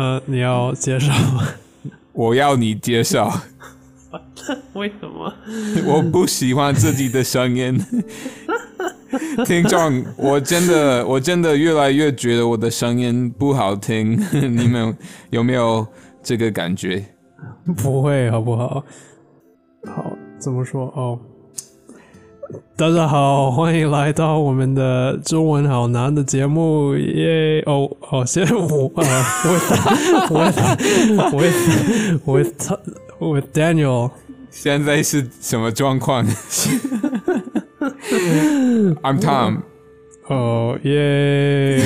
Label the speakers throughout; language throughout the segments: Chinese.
Speaker 1: 呃，你要介绍吗？
Speaker 2: 我要你介绍。
Speaker 1: 为什么？
Speaker 2: 我不喜欢自己的声音。听众，我真的，我真的越来越觉得我的声音不好听。你们有没有这个感觉？
Speaker 1: 不会，好不好？好，怎么说？哦，大家好，欢迎来到我们的中文好难的节目耶！哦哦，先我啊，with with with with Daniel，
Speaker 2: 现在是什么状况？I'm Tom。
Speaker 1: 哦耶！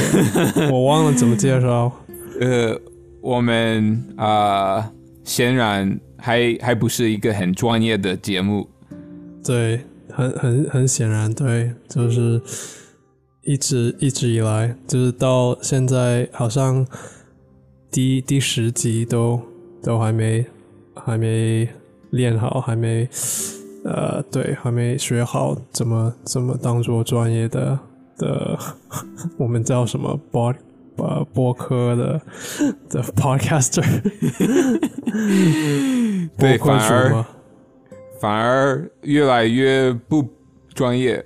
Speaker 1: 我忘了怎么介绍。
Speaker 2: 呃，我们啊，显然还还不是一个很专业的节目。
Speaker 1: 对，很很很显然，对，就是一直一直以来，就是到现在，好像第第十集都都还没还没练好，还没呃，对，还没学好怎么怎么当做专业的的，我们叫什么播呃播客的的 podcaster，
Speaker 2: 对，
Speaker 1: 播客
Speaker 2: 反而
Speaker 1: 主吗？
Speaker 2: 反而越来越不专业。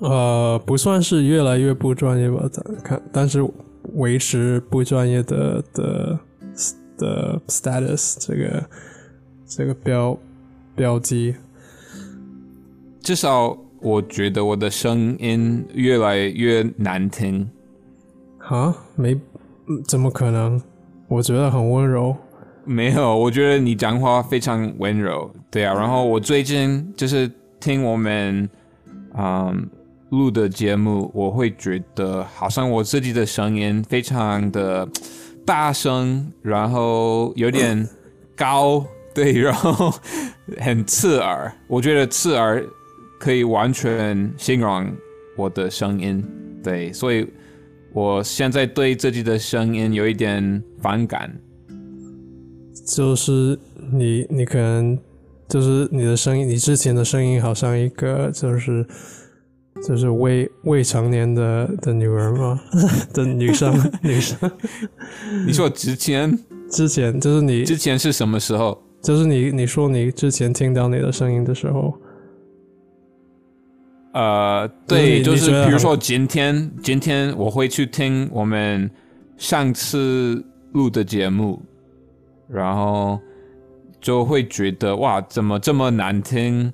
Speaker 1: 呃，不算是越来越不专业吧，咱看，但是维持不专业的的的 status 这个这个标标记，
Speaker 2: 至少我觉得我的声音越来越难听。
Speaker 1: 啊，没，嗯怎么可能？我觉得很温柔。
Speaker 2: 没有，我觉得你讲话非常温柔，对啊。然后我最近就是听我们嗯录的节目，我会觉得好像我自己的声音非常的大声，然后有点高，对，然后很刺耳。我觉得刺耳可以完全形容我的声音，对，所以我现在对自己的声音有一点反感。
Speaker 1: 就是你，你可能就是你的声音，你之前的声音好像一个就是就是未未成年的的女人吗？的女生 女生，
Speaker 2: 你说之前
Speaker 1: 之前就是你
Speaker 2: 之前是什么时候？
Speaker 1: 就是你你说你之前听到你的声音的时候，
Speaker 2: 呃，对，就是比如说今天，今天我会去听我们上次录的节目，然后就会觉得哇，怎么这么难听？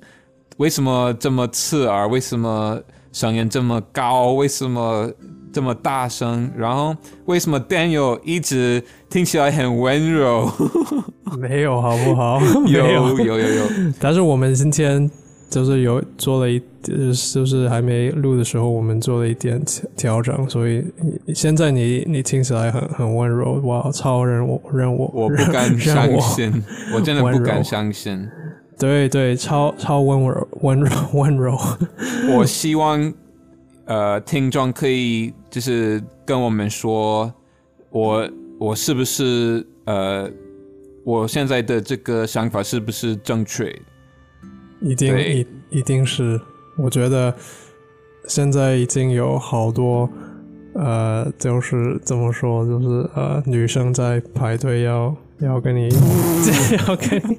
Speaker 2: 为什么这么刺耳？为什么声音这么高？为什么这么大声？然后为什么 Daniel 一直听起来很温柔？
Speaker 1: 没有好不好？
Speaker 2: 有
Speaker 1: 没
Speaker 2: 有有有，
Speaker 1: 但是我们今天就是有做了一，就是还没录的时候，我们做了一点调调整，所以现在你你听起来很很温柔，哇，超人我让我
Speaker 2: 我不敢相信，我真的不敢相信。
Speaker 1: 对对，超超温柔温柔温柔，
Speaker 2: 我希望呃听众可以就是跟我们说，我我是不是呃我现在的这个想法是不是正确？
Speaker 1: 一定一一定是，我觉得现在已经有好多呃，就是怎么说，就是呃，女生在排队要要跟你 要跟你。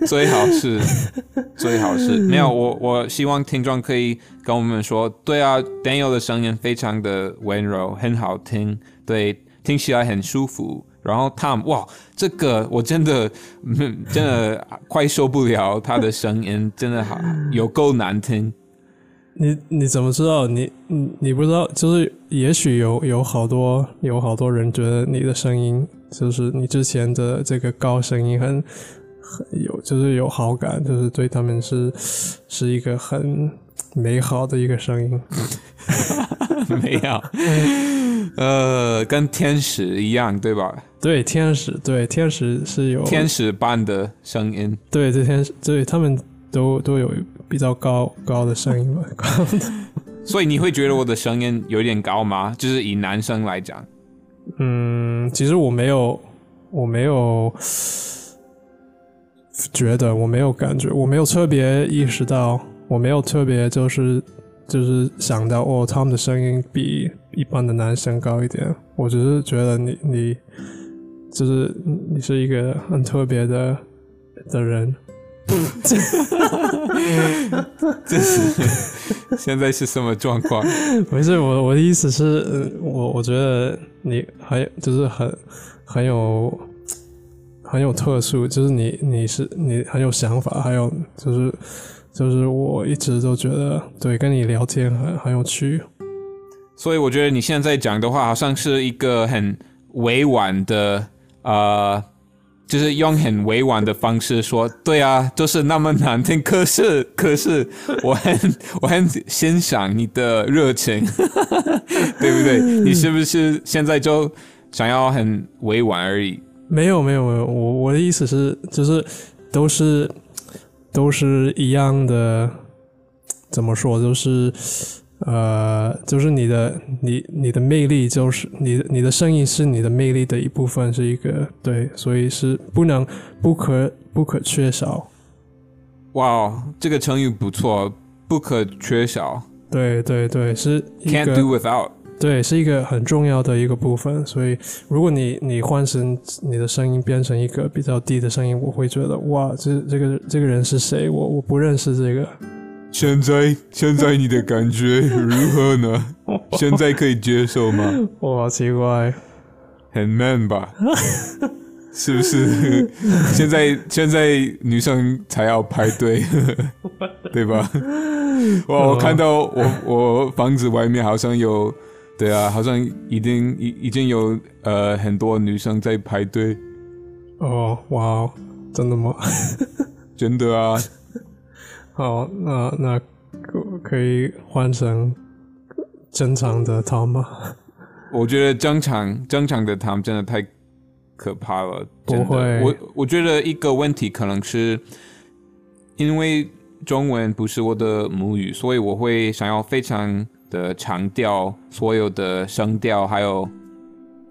Speaker 2: 最好是最好是没有我我希望听众可以跟我们说，对啊，Daniel 的声音非常的温柔，很好听，对，听起来很舒服。然后 Tom，哇，这个我真的真的快受不了他的声音，真的好有够难听。
Speaker 1: 你你怎么知道？你你你不知道？就是也许有有好多有好多人觉得你的声音，就是你之前的这个高声音很很有，就是有好感，就是对他们是是一个很美好的一个声音。
Speaker 2: 没有，呃，跟天使一样，对吧？
Speaker 1: 对天使，对天使是有
Speaker 2: 天使般的声音。
Speaker 1: 对这天使，对他们都都有比较高高的声音吧。
Speaker 2: 所以你会觉得我的声音有点高吗？就是以男生来讲，
Speaker 1: 嗯，其实我没有，我没有觉得，我没有感觉，我没有特别意识到，我没有特别就是就是想到哦，他们的声音比一般的男生高一点。我只是觉得你你就是你是一个很特别的的人。
Speaker 2: 这是现在是什么状况？
Speaker 1: 没事，我我的意思是，我我觉得你很就是很很有很有特殊，就是你你是你很有想法，还有就是就是我一直都觉得对跟你聊天很很有趣。
Speaker 2: 所以我觉得你现在讲的话，好像是一个很委婉的呃。就是用很委婉的方式说，对啊，就是那么难听。可是，可是，我很我很欣赏你的热情，对不对？你是不是现在就想要很委婉而已？
Speaker 1: 没有，没有，没有。我我的意思是，就是都是都是一样的，怎么说？就是。呃，就是你的你你的魅力，就是你你的声音是你的魅力的一部分，是一个对，所以是不能不可不可缺少。
Speaker 2: 哇哦，这个成语不错，不可缺少。
Speaker 1: 对对对，是
Speaker 2: can't do without。
Speaker 1: 对，是一个很重要的一个部分。所以，如果你你换成你的声音变成一个比较低的声音，我会觉得哇，这这个这个人是谁？我我不认识这个。
Speaker 2: 现在，现在你的感觉如何呢？现在可以接受吗？
Speaker 1: 哇，奇怪，
Speaker 2: 很 man 吧？是不是？现在，现在女生才要排队，对吧？哇，我看到我我房子外面好像有，对啊，好像已经已已经有呃很多女生在排队。
Speaker 1: 哦，哇，真的吗？
Speaker 2: 真的啊。
Speaker 1: 好，那那可可以换成正常的汤吗？
Speaker 2: 我觉得正常正常的汤真的太可怕了。
Speaker 1: 不会，
Speaker 2: 我我觉得一个问题可能是因为中文不是我的母语，所以我会想要非常的强调所有的声调还有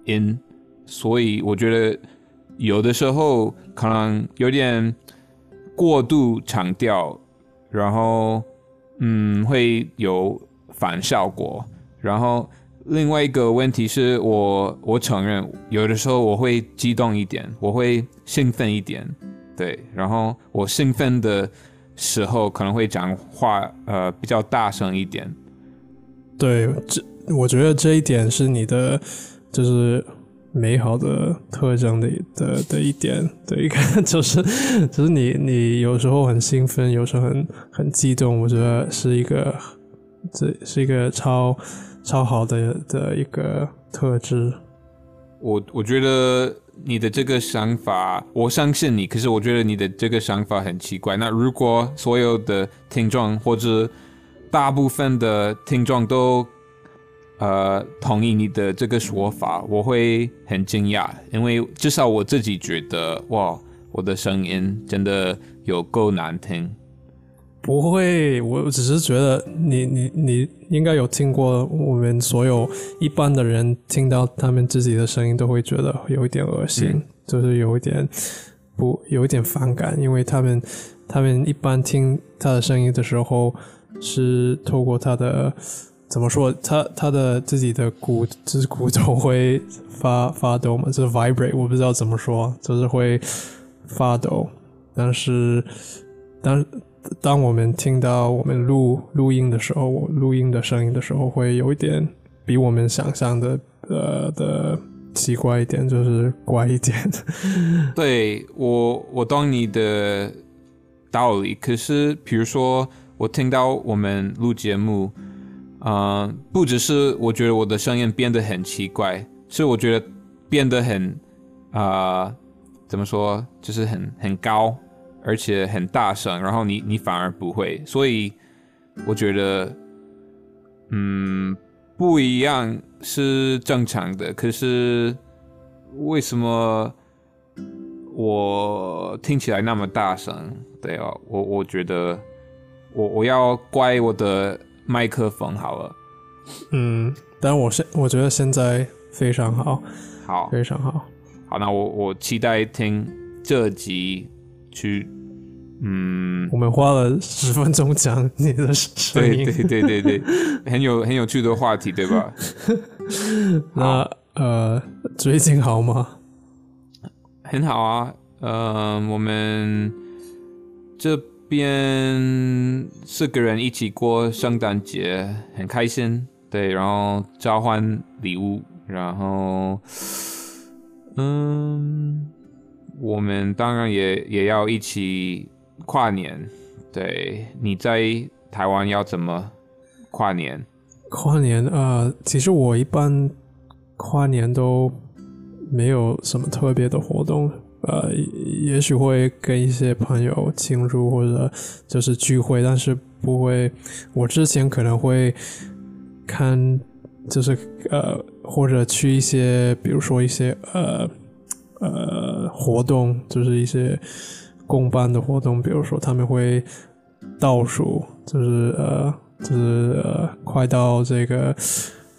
Speaker 2: 音，所以我觉得有的时候可能有点过度强调。然后，嗯，会有反效果。然后，另外一个问题是我，我承认有的时候我会激动一点，我会兴奋一点，对。然后我兴奋的时候可能会讲话，呃，比较大声一点。
Speaker 1: 对，这我觉得这一点是你的，就是。美好的特征的的的一点的一个 就是，就是你你有时候很兴奋，有时候很很激动，我觉得是一个，这是一个超超好的的一个特质。
Speaker 2: 我我觉得你的这个想法，我相信你。可是我觉得你的这个想法很奇怪。那如果所有的听众或者大部分的听众都。呃，同意你的这个说法，我会很惊讶，因为至少我自己觉得，哇，我的声音真的有够难听。
Speaker 1: 不会，我只是觉得你你你应该有听过，我们所有一般的人听到他们自己的声音都会觉得有一点恶心，就是有一点不有一点反感，因为他们他们一般听他的声音的时候是透过他的。怎么说？他他的自己的骨就是骨头会发发抖嘛，就是 vibrate，我不知道怎么说，就是会发抖。但是当当我们听到我们录录音的时候，录音的声音的时候，会有一点比我们想象的呃的奇怪一点，就是怪一点。
Speaker 2: 对我我懂你的道理，可是比如说我听到我们录节目。嗯，不只是我觉得我的声音变得很奇怪，是我觉得变得很啊，怎么说，就是很很高，而且很大声，然后你你反而不会，所以我觉得，嗯，不一样是正常的。可是为什么我听起来那么大声？对啊，我我觉得我我要怪我的。麦克风好了，
Speaker 1: 嗯，但我现我觉得现在非常好，
Speaker 2: 好，
Speaker 1: 非常好，
Speaker 2: 好，那我我期待听这集去嗯，
Speaker 1: 我们花了十分钟讲你的声音，
Speaker 2: 对对对对对，很有很有趣的话题，对吧？
Speaker 1: 那呃，最近好吗？
Speaker 2: 很好啊，呃，我们这边四个人一起过圣诞节，很开心。对，然后交换礼物，然后，嗯，我们当然也也要一起跨年。对，你在台湾要怎么跨年？
Speaker 1: 跨年啊，其实我一般跨年都没有什么特别的活动，呃，也许会跟一些朋友庆祝或者就是聚会，但是不会。我之前可能会看，就是呃，或者去一些，比如说一些呃呃活动，就是一些公办的活动，比如说他们会倒数，就是呃。就是呃，快到这个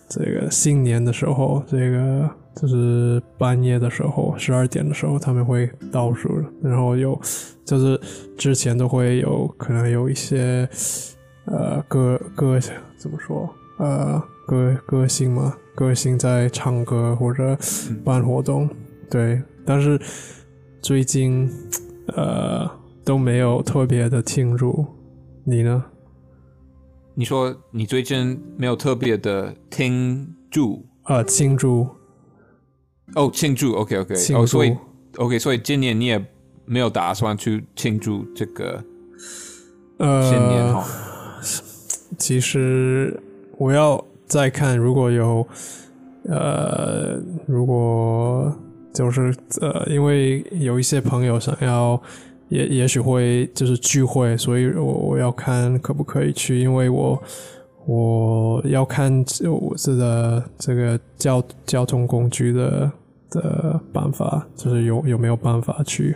Speaker 1: 这个新年的时候，这个就是半夜的时候，十二点的时候他们会倒数，然后有就是之前都会有可能有一些呃歌歌怎么说呃歌歌星嘛，歌星在唱歌或者办活动，对，但是最近呃都没有特别的庆祝，你呢？
Speaker 2: 你说你最近没有特别的庆祝
Speaker 1: 啊？庆祝
Speaker 2: 哦，庆祝，OK OK，哦，所以 OK，所以今年你也没有打算去庆祝这个
Speaker 1: 呃
Speaker 2: 新年哈？
Speaker 1: 其实我要再看，如果有呃，如果就是呃，因为有一些朋友想要。也也许会就是聚会，所以我我要看可不可以去，因为我我要看我这个这个交交通工具的的办法，就是有有没有办法去。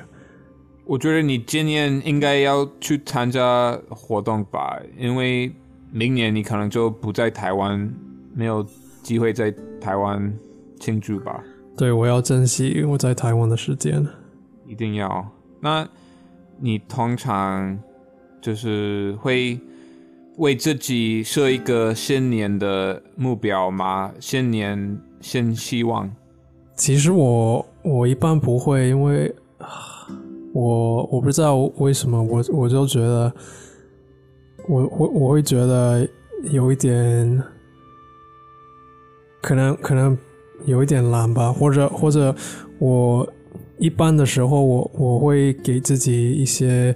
Speaker 2: 我觉得你今年应该要去参加活动吧，因为明年你可能就不在台湾，没有机会在台湾庆祝吧。
Speaker 1: 对，我要珍惜我在台湾的时间，
Speaker 2: 一定要那。你通常就是会为自己设一个新年的目标吗？新年新希望？
Speaker 1: 其实我我一般不会，因为我我不知道为什么，我我就觉得我我我会觉得有一点可能可能有一点懒吧，或者或者我。一般的时候，我我会给自己一些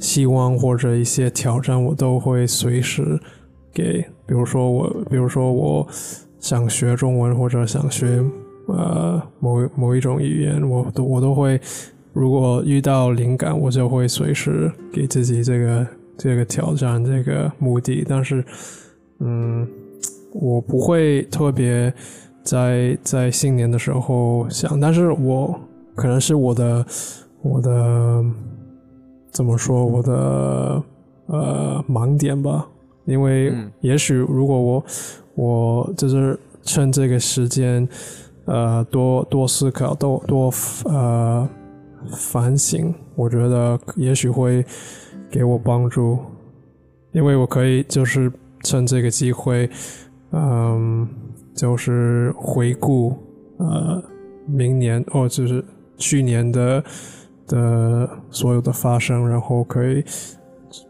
Speaker 1: 希望或者一些挑战，我都会随时给。比如说我，比如说我想学中文或者想学呃某某一种语言，我都我都会，如果遇到灵感，我就会随时给自己这个这个挑战这个目的。但是，嗯，我不会特别在在新年的时候想，但是我。可能是我的，我的怎么说？我的呃盲点吧。因为也许如果我我就是趁这个时间，呃，多多思考，多多呃反省，我觉得也许会给我帮助。因为我可以就是趁这个机会，嗯，就是回顾呃明年哦，就是。去年的的所有的发生，然后可以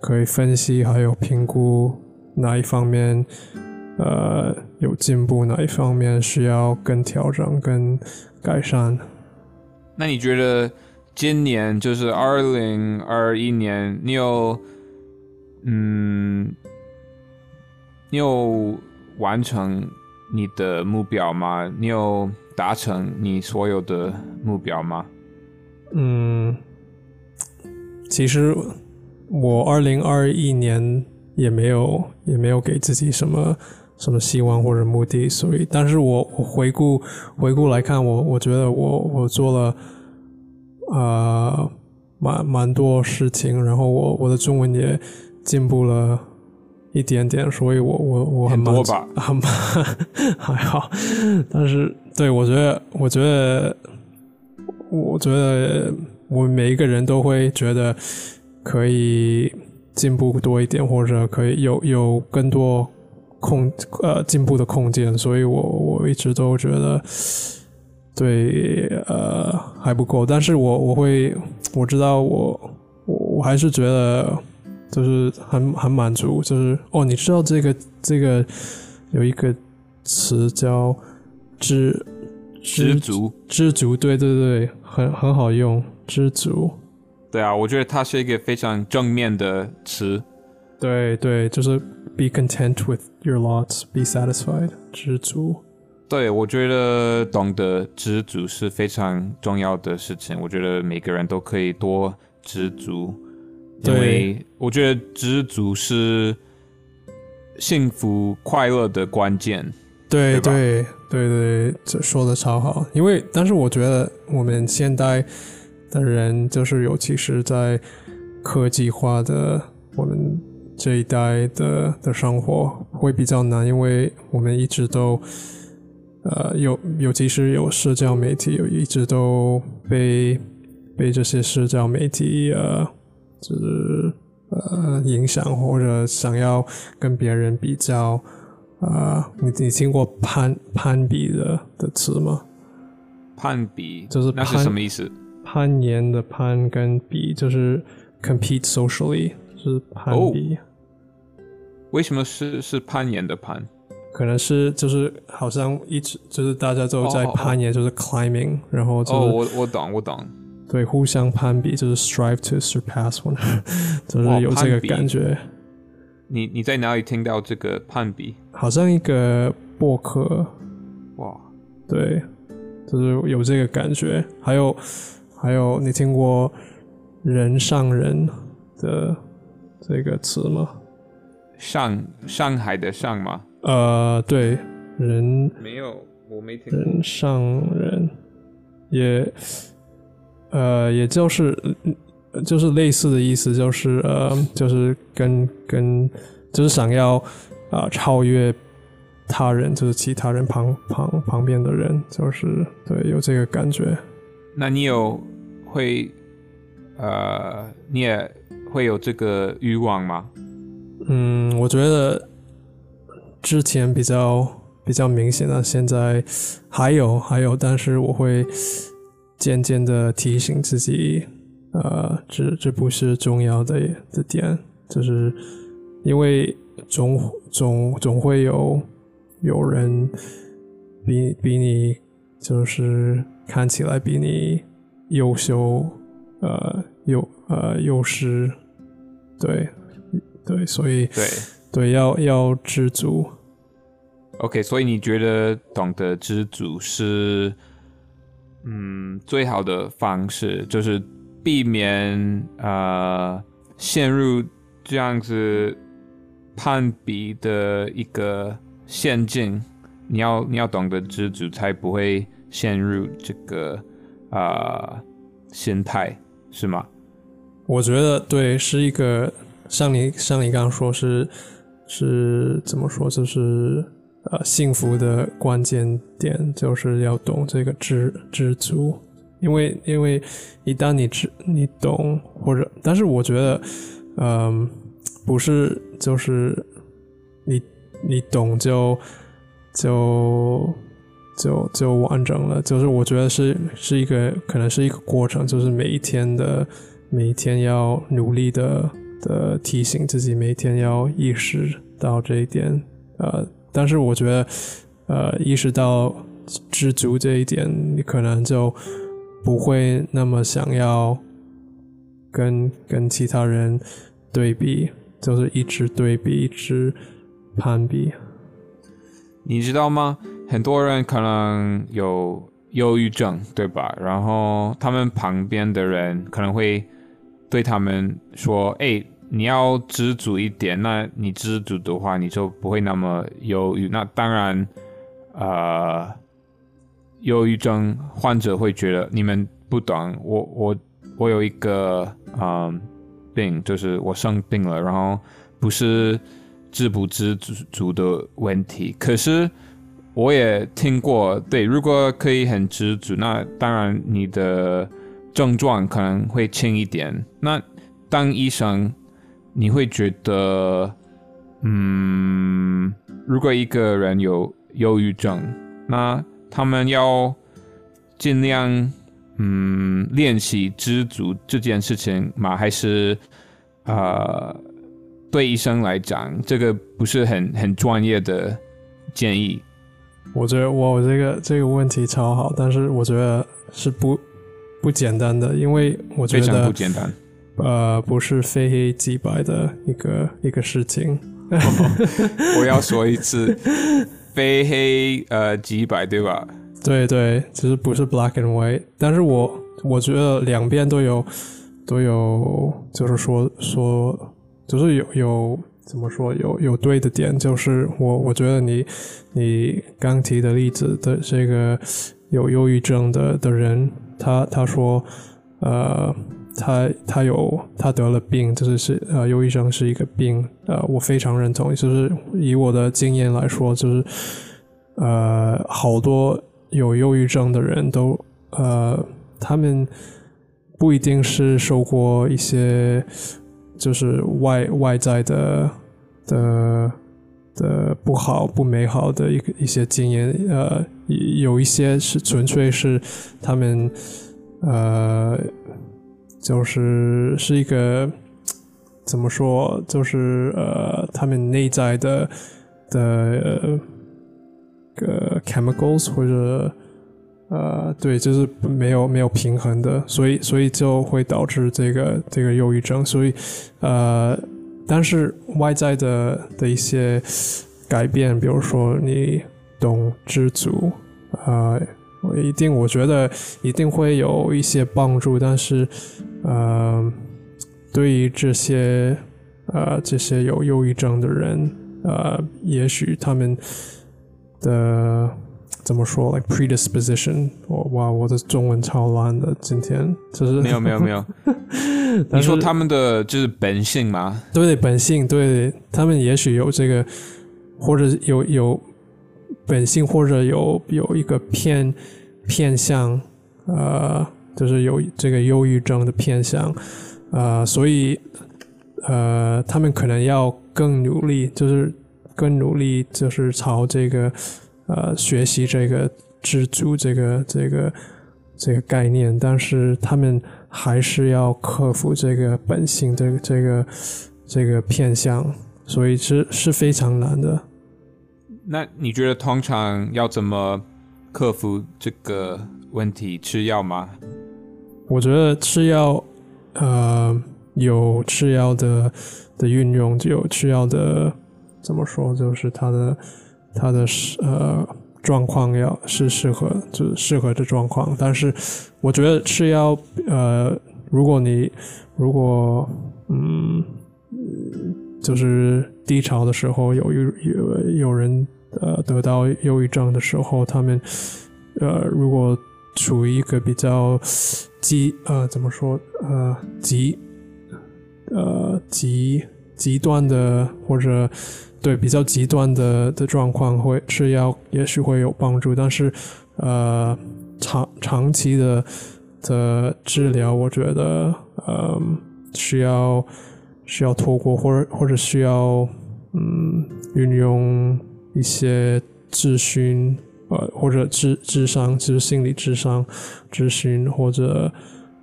Speaker 1: 可以分析，还有评估哪一方面呃有进步，哪一方面需要更调整、更改善。
Speaker 2: 那你觉得今年就是二零二一年，你有嗯，你有完成你的目标吗？你有？达成你所有的目标吗？
Speaker 1: 嗯，其实我二零二一年也没有也没有给自己什么什么希望或者目的，所以，但是我我回顾回顾来看，我我觉得我我做了啊蛮蛮多事情，然后我我的中文也进步了一点点，所以我我我
Speaker 2: 很多吧，
Speaker 1: 还好，但是。对，我觉得，我觉得，我觉得，我们每一个人都会觉得可以进步多一点，或者可以有有更多空呃进步的空间，所以我我一直都觉得对呃还不够，但是我我会我知道我我我还是觉得就是很很满足，就是哦，你知道这个这个有一个词叫知
Speaker 2: 知足，
Speaker 1: 知足，对对对，很很好用，知足。
Speaker 2: 对啊，我觉得它是一个非常正面的词。
Speaker 1: 对对，就是 be content with your lot, be satisfied，知足。
Speaker 2: 对，我觉得懂得知足是非常重要的事情。我觉得每个人都可以多知足，因为我觉得知足是幸福快乐的关键。
Speaker 1: 对对对对，这说的超好。因为，但是我觉得我们现代的人，就是尤其是在科技化的我们这一代的的生活，会比较难，因为我们一直都。呃，有尤其是有社交媒体，有一直都被被这些社交媒体呃，就是呃影响，或者想要跟别人比较啊。你你听过攀攀比的的词吗？
Speaker 2: 攀比
Speaker 1: 就是
Speaker 2: 那是什么意思？
Speaker 1: 攀岩的攀跟比就是 compete socially，就是攀比。
Speaker 2: 为什么是是攀岩的攀？
Speaker 1: 可能是就是好像一直就是大家都在攀岩，就是 climbing，然后哦，
Speaker 2: 我我懂我懂，
Speaker 1: 对，互相攀比就是 strive to surpass one，就是有这个感觉。
Speaker 2: 你你在哪里听到这个判比？
Speaker 1: 好像一个博客。
Speaker 2: 哇，
Speaker 1: 对，就是有这个感觉。还有还有，你听过“人上人”的这个词吗？
Speaker 2: 上上海的上吗？
Speaker 1: 呃，对，人
Speaker 2: 没有，我没听。
Speaker 1: 人上人，也，呃，也就是，就是类似的意思，就是呃，就是跟跟，就是想要啊超越他人，就是其他人旁旁旁边的人，就是对，有这个感觉。
Speaker 2: 那你有会，呃，你也会有这个欲望吗？
Speaker 1: 嗯，我觉得。之前比较比较明显的，现在还有还有，但是我会渐渐的提醒自己，呃，这这不是重要的的点，就是因为总总总会有有人比比你就是看起来比你优秀，呃，优呃优势，对对，所以
Speaker 2: 对。
Speaker 1: 对，要要知足。
Speaker 2: OK，所以你觉得懂得知足是，嗯，最好的方式，就是避免呃陷入这样子攀比的一个陷阱。你要你要懂得知足，才不会陷入这个啊心态，是吗？
Speaker 1: 我觉得对，是一个像你像你刚刚说是。是怎么说？就是呃，幸福的关键点就是要懂这个知知足，因为因为一旦你知你懂，或者但是我觉得，嗯，不是就是你你懂就就就就完整了，就是我觉得是是一个可能是一个过程，就是每一天的每一天要努力的。的提醒自己每天要意识到这一点，呃，但是我觉得，呃，意识到知足这一点，你可能就不会那么想要跟跟其他人对比，就是一直对比，一直攀比。
Speaker 2: 你知道吗？很多人可能有忧郁症，对吧？然后他们旁边的人可能会对他们说：“哎。”你要知足一点，那你知足的话，你就不会那么忧郁。那当然，呃，忧郁症患者会觉得你们不懂我，我我有一个嗯病，就是我生病了，然后不是知不知足的问题。可是我也听过，对，如果可以很知足，那当然你的症状可能会轻一点。那当医生，你会觉得，嗯，如果一个人有忧郁症，那他们要尽量，嗯，练习知足这件事情吗？还是，呃，对医生来讲，这个不是很很专业的建议？
Speaker 1: 我觉得我这个这个问题超好，但是我觉得是不不简单的，因为我觉得
Speaker 2: 非常不简单。
Speaker 1: 呃不是非黑即白的一个一个事情。
Speaker 2: 我要说一次，非黑呃即白，对吧？
Speaker 1: 对对，其实不是 black and white，但是我我觉得两边都有都有，就是说说就是有有怎么说有有对的点，就是我我觉得你你刚提的例子的这个有忧郁症的的人，他他说呃。他他有他得了病，就是是呃忧郁症是一个病，呃我非常认同，就是以我的经验来说，就是呃好多有忧郁症的人都呃他们不一定是受过一些就是外外在的的的不好不美好的一个一些经验，呃有一些是纯粹是他们呃。就是是一个怎么说？就是呃，他们内在的的个 chemicals 或者呃，对，就是没有没有平衡的，所以所以就会导致这个这个忧郁症。所以呃，但是外在的的一些改变，比如说你懂知足啊。我一定，我觉得一定会有一些帮助，但是，呃，对于这些呃这些有忧郁症的人，呃，也许他们的怎么说，like predisposition，我哇，我的中文超烂的，今天就是
Speaker 2: 没有没有没有，你说他们的就是本性吗？
Speaker 1: 对，本性，对他们也许有这个，或者有有。本性或者有有一个偏偏向，呃，就是有这个忧郁症的偏向，呃，所以呃，他们可能要更努力，就是更努力，就是朝这个呃学习这个知足这个这个这个概念，但是他们还是要克服这个本性这个这个这个偏向，所以是是非常难的。
Speaker 2: 那你觉得通常要怎么克服这个问题？吃药吗？
Speaker 1: 我觉得吃药，呃，有吃药的的运用，就有吃药的怎么说，就是它的它的呃状况要是适合，就适合的状况。但是我觉得吃药，呃，如果你如果嗯。就是低潮的时候，有有有有人呃得到忧郁症的时候，他们呃如果处于一个比较极呃怎么说呃极呃极极端的或者对比较极端的的状况，会吃药也许会有帮助，但是呃长长期的的治疗，我觉得呃需要。需要透过或者或者需要嗯运用一些咨询呃或者智智商就是心理智商咨询或者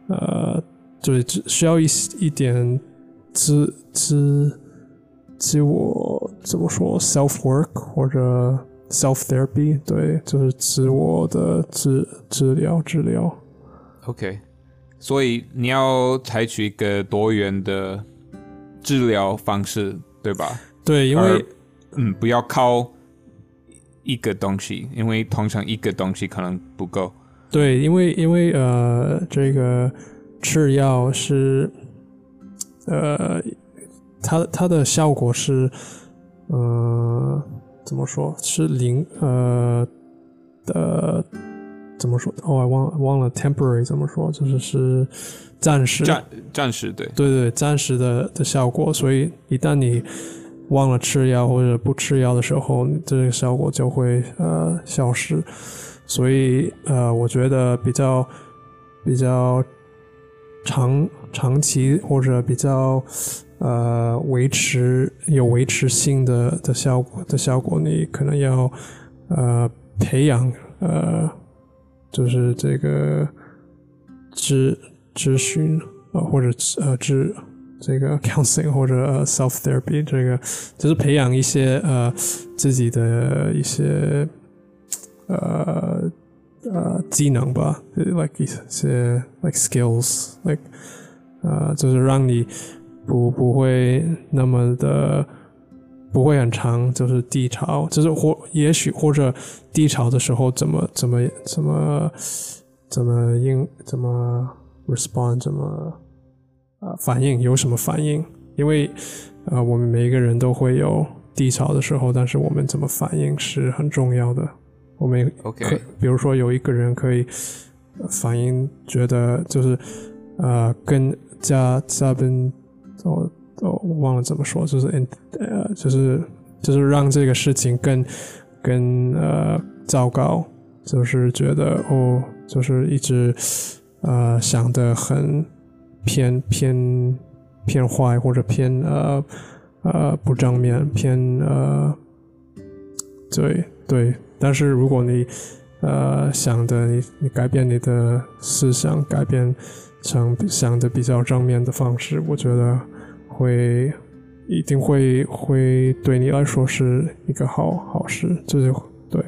Speaker 1: 呃对需要一一点自自自我怎么说 self work 或者 self therapy 对就是自我的治治疗治疗
Speaker 2: OK 所以你要采取一个多元的。治疗方式对吧？
Speaker 1: 对，因为
Speaker 2: 嗯，不要靠一个东西，因为通常一个东西可能不够。
Speaker 1: 对，因为因为呃，这个吃药是呃，它它的效果是呃，怎么说是零呃的怎么说？哦，我忘忘了 temporary 怎么说，就是是。暂时，
Speaker 2: 暂暂时，对
Speaker 1: 对对，暂时的的效果。所以一旦你忘了吃药或者不吃药的时候，这个效果就会呃消失。所以呃，我觉得比较比较长长期或者比较呃维持有维持性的的效果的效果，你可能要呃培养呃就是这个咨咨询呃或者呃咨这个 counseling 或者 self therapy 这个就是培养一些呃自己的一些呃。呃技能吧，like 一些 like skills，like 呃就是让你不不会那么的不会很长，就是低潮，就是或也许或者低潮的时候怎么怎么怎么怎么应怎么 respond 怎么啊反应有什么反应？因为啊我们每一个人都会有低潮的时候，但是我们怎么反应是很重要的。我们
Speaker 2: OK，
Speaker 1: 比如说有一个人可以反应觉得就是呃跟加加奔，我我忘了怎么说，就是呃就是就是让这个事情更更呃糟糕，就是觉得哦就是一直呃想的很偏偏偏坏或者偏呃呃不正面偏呃对对。但是如果你，呃，想的你你改变你的思想，改变成想的比较正面的方式，我觉得会一定会会对你来说是一个好好事，就是对。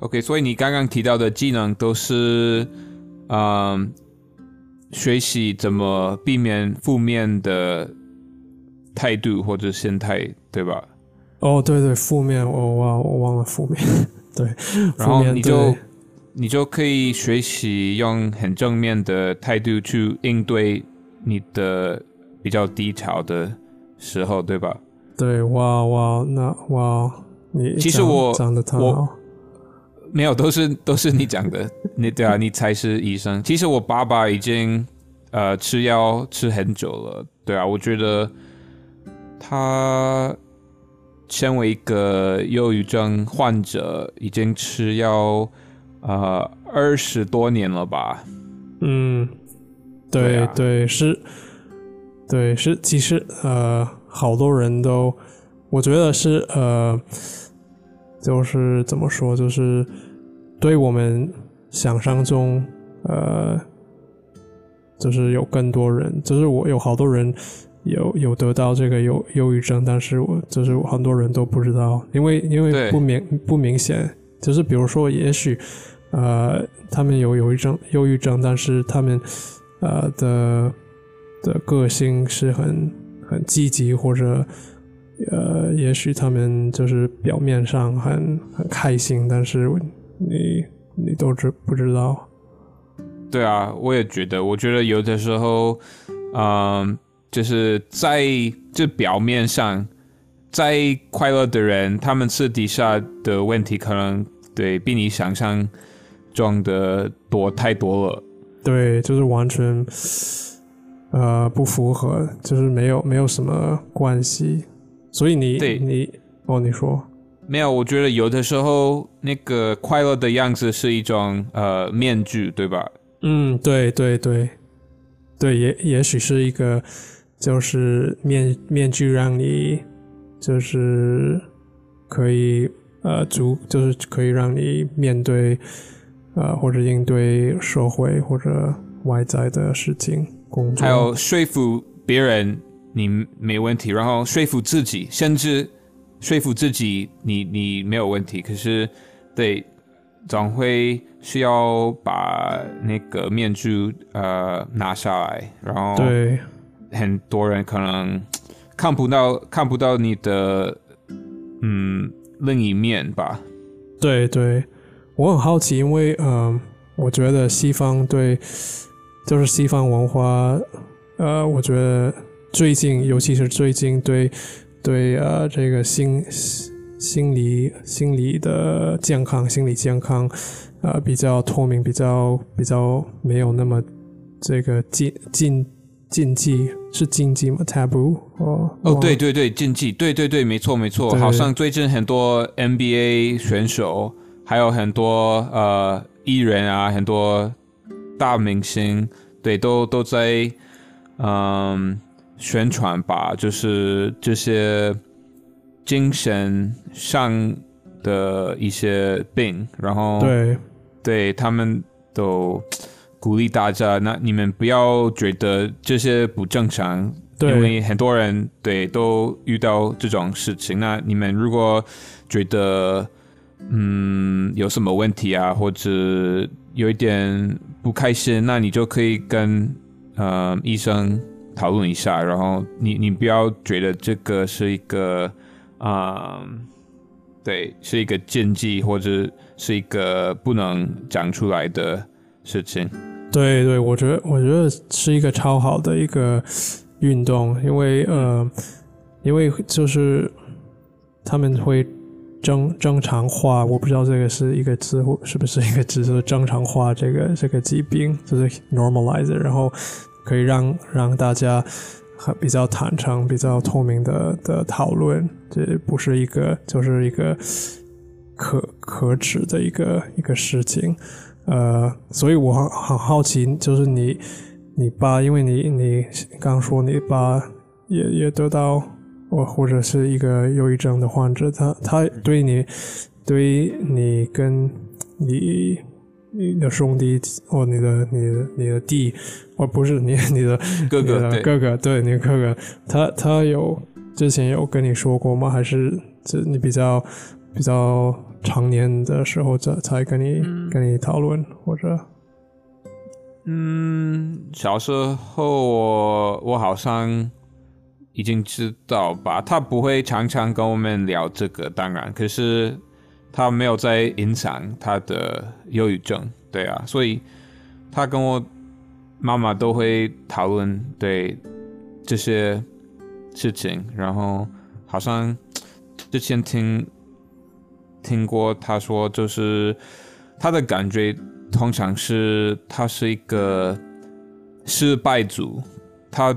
Speaker 2: OK，所以你刚刚提到的技能都是，嗯，学习怎么避免负面的态度或者心态，对吧？
Speaker 1: 哦，对对，负面，我忘我忘了负面。对，
Speaker 2: 然后你就你就可以学习用很正面的态度去应对你的比较低潮的时候，对吧？
Speaker 1: 对，哇哇，那哇，你
Speaker 2: 其实我我没有，都是都是你讲的，你对啊，你才是医生。其实我爸爸已经呃吃药吃很久了，对啊，我觉得他。身为一个忧郁症患者，已经吃药呃二十多年了吧？
Speaker 1: 嗯，对对是，对是，其实呃，好多人都，我觉得是呃，就是怎么说，就是对我们想象中呃，就是有更多人，就是我有好多人。有有得到这个忧忧郁症，但是我就是很多人都不知道，因为因为不明不明显，就是比如说，也许呃他们有忧郁症忧郁症，但是他们呃的的个性是很很积极，或者呃也许他们就是表面上很很开心，但是你你都知不知道？
Speaker 2: 对啊，我也觉得，我觉得有的时候，嗯。就是在这表面上，在快乐的人，他们私底下的问题可能对比你想象中的多太多了。
Speaker 1: 对，就是完全呃不符合，就是没有没有什么关系。所以你对你哦，你说
Speaker 2: 没有？我觉得有的时候那个快乐的样子是一种呃面具，对吧？
Speaker 1: 嗯，对对对对，也也许是一个。就是面面具让你，就是可以呃，足就是可以让你面对呃或者应对社会或者外在的事情工作，
Speaker 2: 还有说服别人你没问题，然后说服自己，甚至说服自己你你没有问题。可是对，总会需要把那个面具呃拿下来，然后
Speaker 1: 对。
Speaker 2: 很多人可能看不到看不到你的嗯另一面吧。
Speaker 1: 对对，我很好奇，因为嗯，我觉得西方对就是西方文化，呃，我觉得最近，尤其是最近对对呃这个心心理心理的健康、心理健康呃比较透明，比较比较没有那么这个禁禁。禁忌是禁忌吗？Taboo 哦
Speaker 2: 哦，对对对，禁忌，对对对，没错没错。好像最近很多 NBA 选手，还有很多呃艺人啊，很多大明星对，都都在嗯宣传吧，就是这些精神上的一些病，然后
Speaker 1: 对
Speaker 2: 对他们都鼓励大家，那你们不要觉得这些不正常，因为很多人对都遇到这种事情。那你们如果觉得嗯有什么问题啊，或者有一点不开心，那你就可以跟呃医生讨论一下，然后你你不要觉得这个是一个啊、对，是一个禁忌或者是一个不能讲出来的事情。
Speaker 1: 对对，我觉得我觉得是一个超好的一个运动，因为呃，因为就是他们会正正常化，我不知道这个是一个字是不是一个字，就是正常化这个这个疾病，就是 normalize，it，然后可以让让大家很比较坦诚、比较透明的的讨论，这不是一个就是一个可可耻的一个一个事情。呃，所以我很很好奇，就是你你爸，因为你你刚说你爸也也得到我或者是一个忧郁症的患者，他他对你对你跟你你的兄弟或你的你的你的弟，或不是你你的
Speaker 2: 哥哥
Speaker 1: 的哥哥，对你的哥哥，他他有之前有跟你说过吗？还是这你比较比较常年的时候才才跟你、跟你讨论，或者
Speaker 2: 嗯，小时候我我好像已经知道吧，他不会常常跟我们聊这个，当然，可是他没有在影响他的忧郁症，对啊，所以他跟我妈妈都会讨论对这些事情，然后好像之前听听过他说，就是他的感觉通常是他是一个失败组，他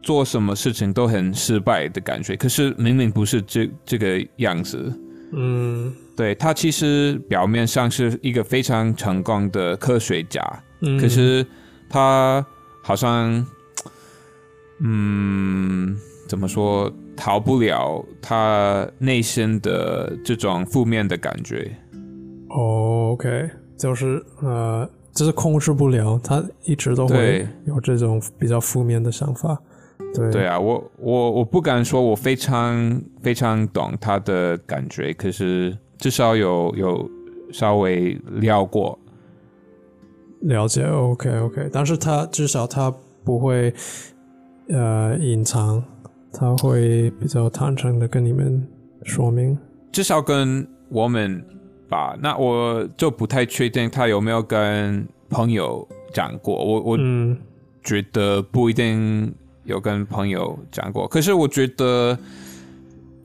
Speaker 2: 做什么事情都很失败的感觉，可是明明不是这这个样子。
Speaker 1: 嗯。
Speaker 2: 对他其实表面上是一个非常成功的科学家，
Speaker 1: 嗯，
Speaker 2: 可是他好像，嗯，怎么说，逃不了他内心的这种负面的感觉。
Speaker 1: 哦，OK，就是呃，就是控制不了，他一直都会有这种比较负面的想法，对
Speaker 2: 对啊，我我我不敢说我非常非常懂他的感觉，可是至少有有稍微聊过。
Speaker 1: 了解，OK OK，但是他至少他不会呃隐藏，他会比较坦诚的跟你们说明。
Speaker 2: 至少跟我们吧，那我就不太确定他有没有跟朋友讲过。我我
Speaker 1: 嗯
Speaker 2: 觉得不一定有跟朋友讲过，可是我觉得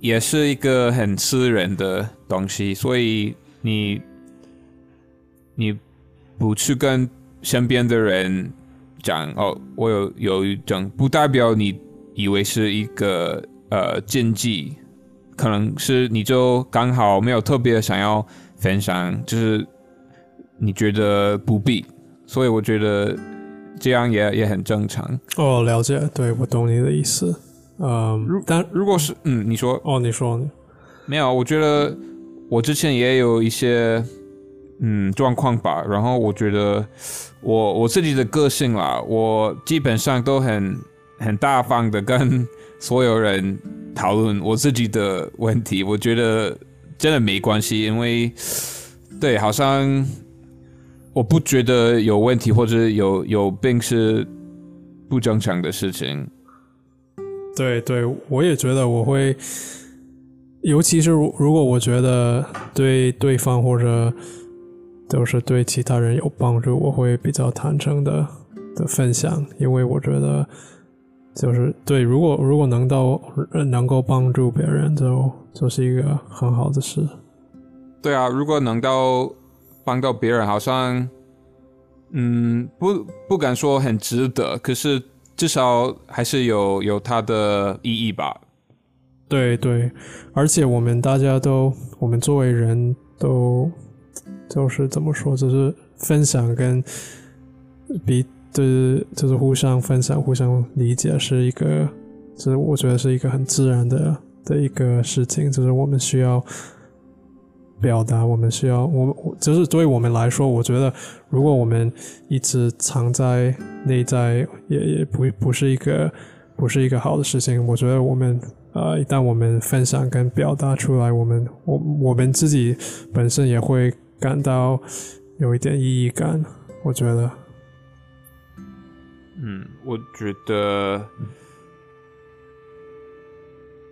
Speaker 2: 也是一个很私人的东西，所以你你不去跟身边的人讲哦，我有有一种，不代表你以为是一个呃禁忌，可能是你就刚好没有特别想要分享，就是你觉得不必，所以我觉得这样也也很正常。
Speaker 1: 哦，了解，对我懂你的意思。嗯，但
Speaker 2: 如果是嗯，你说
Speaker 1: 哦，你说你
Speaker 2: 没有？我觉得我之前也有一些嗯状况吧，然后我觉得我我自己的个性啦，我基本上都很很大方的跟 所有人讨论我自己的问题，我觉得真的没关系，因为对，好像我不觉得有问题或者有有病是不正常的事情。
Speaker 1: 对对，我也觉得我会，尤其是如如果我觉得对对方或者都是对其他人有帮助，我会比较坦诚的的分享，因为我觉得就是对，如果如果能到能够帮助别人就，就是一个很好的事。
Speaker 2: 对啊，如果能到帮到别人，好像嗯，不不敢说很值得，可是至少还是有有它的意义吧。
Speaker 1: 对对，而且我们大家都，我们作为人都，就是怎么说，就是分享跟比对，就是互相分享、互相理解，是一个，就是我觉得是一个很自然的的一个事情。就是我们需要表达，我们需要，我就是对于我们来说，我觉得如果我们一直藏在内在，也也不不是一个不是一个好的事情。我觉得我们呃，一旦我们分享跟表达出来，我们我我们自己本身也会感到有一点意义感。我觉得。
Speaker 2: 嗯，我觉得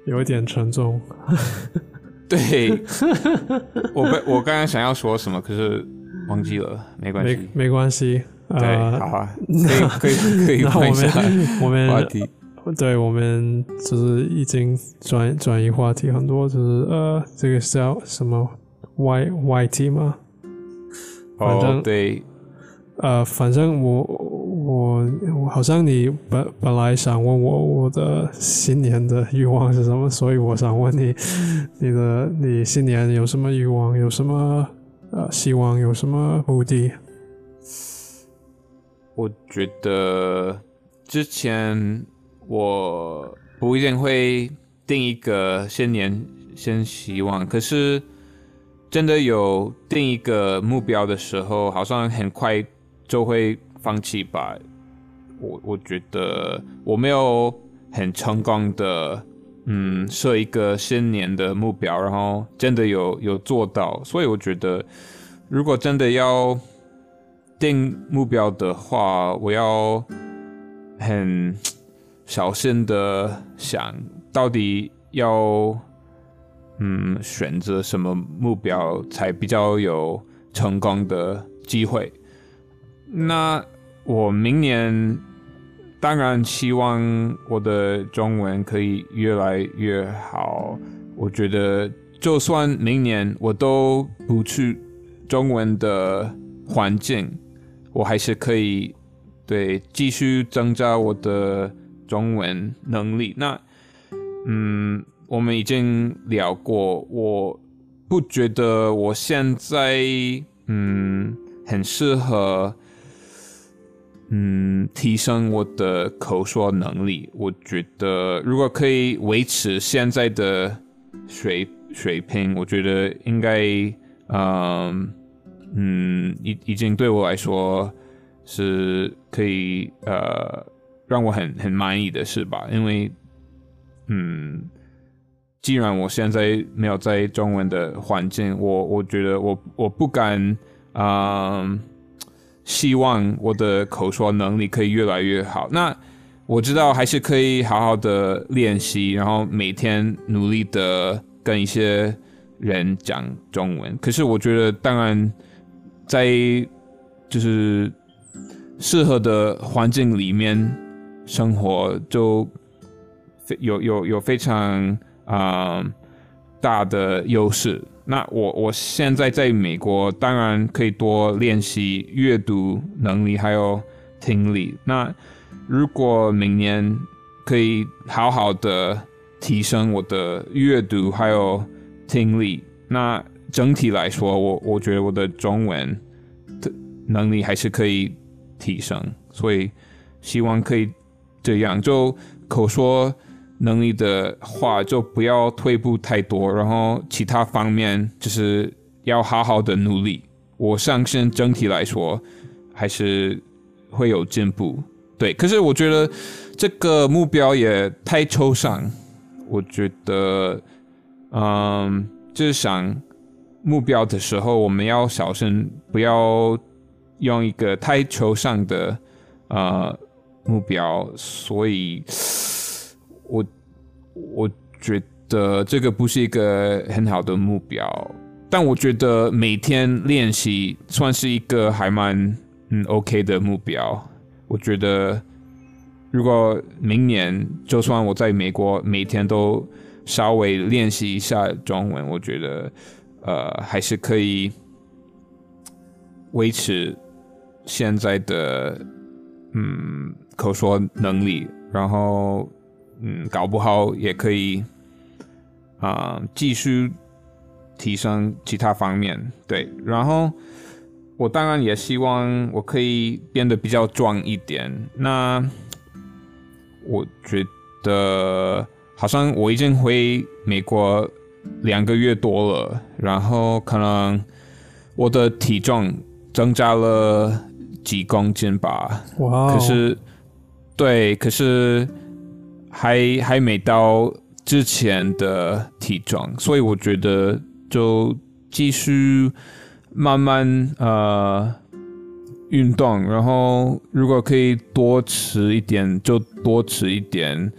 Speaker 1: 有一点沉重。
Speaker 2: 对，我被我刚刚想要说什么，可是忘记了，没关系，
Speaker 1: 没关系。
Speaker 2: 对，好啊，可以可以可以换一下
Speaker 1: 我们
Speaker 2: 话题。
Speaker 1: 对，我们就是已经转转移话题很多，就是呃，这个叫什么 Y Y T 吗？
Speaker 2: 反正对。
Speaker 1: 呃，反正我我我好像你本本来想问我我的新年的欲望是什么，所以我想问你，你的你新年有什么欲望，有什么呃希望，有什么目的？
Speaker 2: 我觉得之前我不一定会定一个新年新希望，可是真的有定一个目标的时候，好像很快。就会放弃吧。我我觉得我没有很成功的，嗯，设一个新年的目标，然后真的有有做到。所以我觉得，如果真的要定目标的话，我要很小心的想到底要嗯选择什么目标才比较有成功的机会。那我明年当然希望我的中文可以越来越好。我觉得就算明年我都不去中文的环境，我还是可以对继续增加我的中文能力。那嗯，我们已经聊过，我不觉得我现在嗯很适合。嗯，提升我的口说能力，我觉得如果可以维持现在的水水平，我觉得应该，嗯嗯，已已经对我来说是可以呃让我很很满意的是吧？因为，嗯，既然我现在没有在中文的环境，我我觉得我我不敢啊。希望我的口说能力可以越来越好。那我知道还是可以好好的练习，然后每天努力的跟一些人讲中文。可是我觉得，当然在就是适合的环境里面生活，就有有有非常啊大的优势。那我我现在在美国，当然可以多练习阅读能力，还有听力。那如果明年可以好好的提升我的阅读还有听力，那整体来说，我我觉得我的中文的能力还是可以提升。所以希望可以这样，就口说。能力的话，就不要退步太多，然后其他方面就是要好好的努力。我相信整体来说还是会有进步。对，可是我觉得这个目标也太抽象。我觉得，嗯，就是想目标的时候，我们要小心，不要用一个太抽象的呃目标。所以。我觉得这个不是一个很好的目标，但我觉得每天练习算是一个还蛮嗯 OK 的目标。我觉得如果明年就算我在美国每天都稍微练习一下中文，我觉得呃还是可以维持现在的嗯口说能力，然后。嗯，搞不好也可以啊，继续提升其他方面。对，然后我当然也希望我可以变得比较壮一点。那我觉得好像我已经回美国两个月多了，然后可能我的体重增加了几公斤吧。
Speaker 1: 哇！
Speaker 2: 可是，对，可是还还没到之前的体重，所以我觉得就继续慢慢呃运动，然后如果可以多吃一点就多吃一点。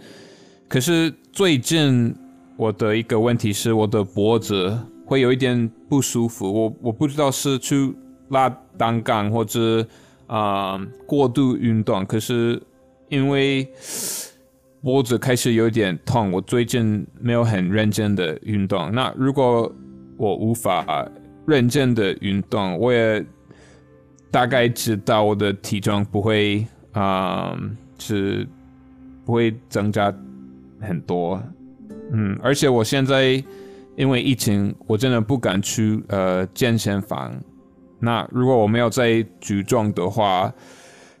Speaker 2: 可是最近我的一个问题是，我的脖子会有一点不舒服，我我不知道是去拉单杠或者啊过度运动，可是因为脖子开始有点痛，我最近没有很认真的运动。那如果我无法认真的运动，我也大概知道我的体重不会啊是不会增加。很多，嗯，而且我现在因为疫情，我真的不敢去呃健身房。那如果我没有在举重的话，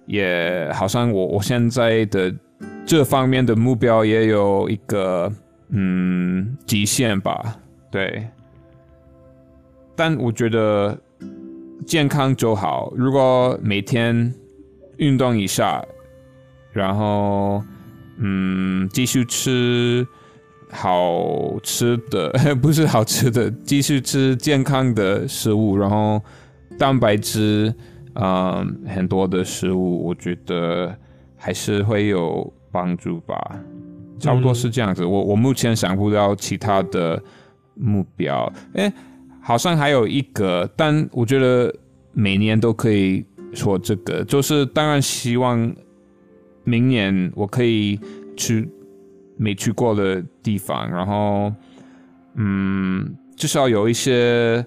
Speaker 2: 也好像我我现在的这方面的目标也有一个嗯极限吧，对。但我觉得健康就好，如果每天运动一下，然后。嗯，继续吃好吃的，不是好吃的，继续吃健康的食物，然后蛋白质，嗯，很多的食物，我觉得还是会有帮助吧。差不多是这样子。我我目前想不到其他的目标，哎，好像还有一个，但我觉得每年都可以说这个，就是当然希望。明年我可以去没去过的地方，然后，嗯，至少有一些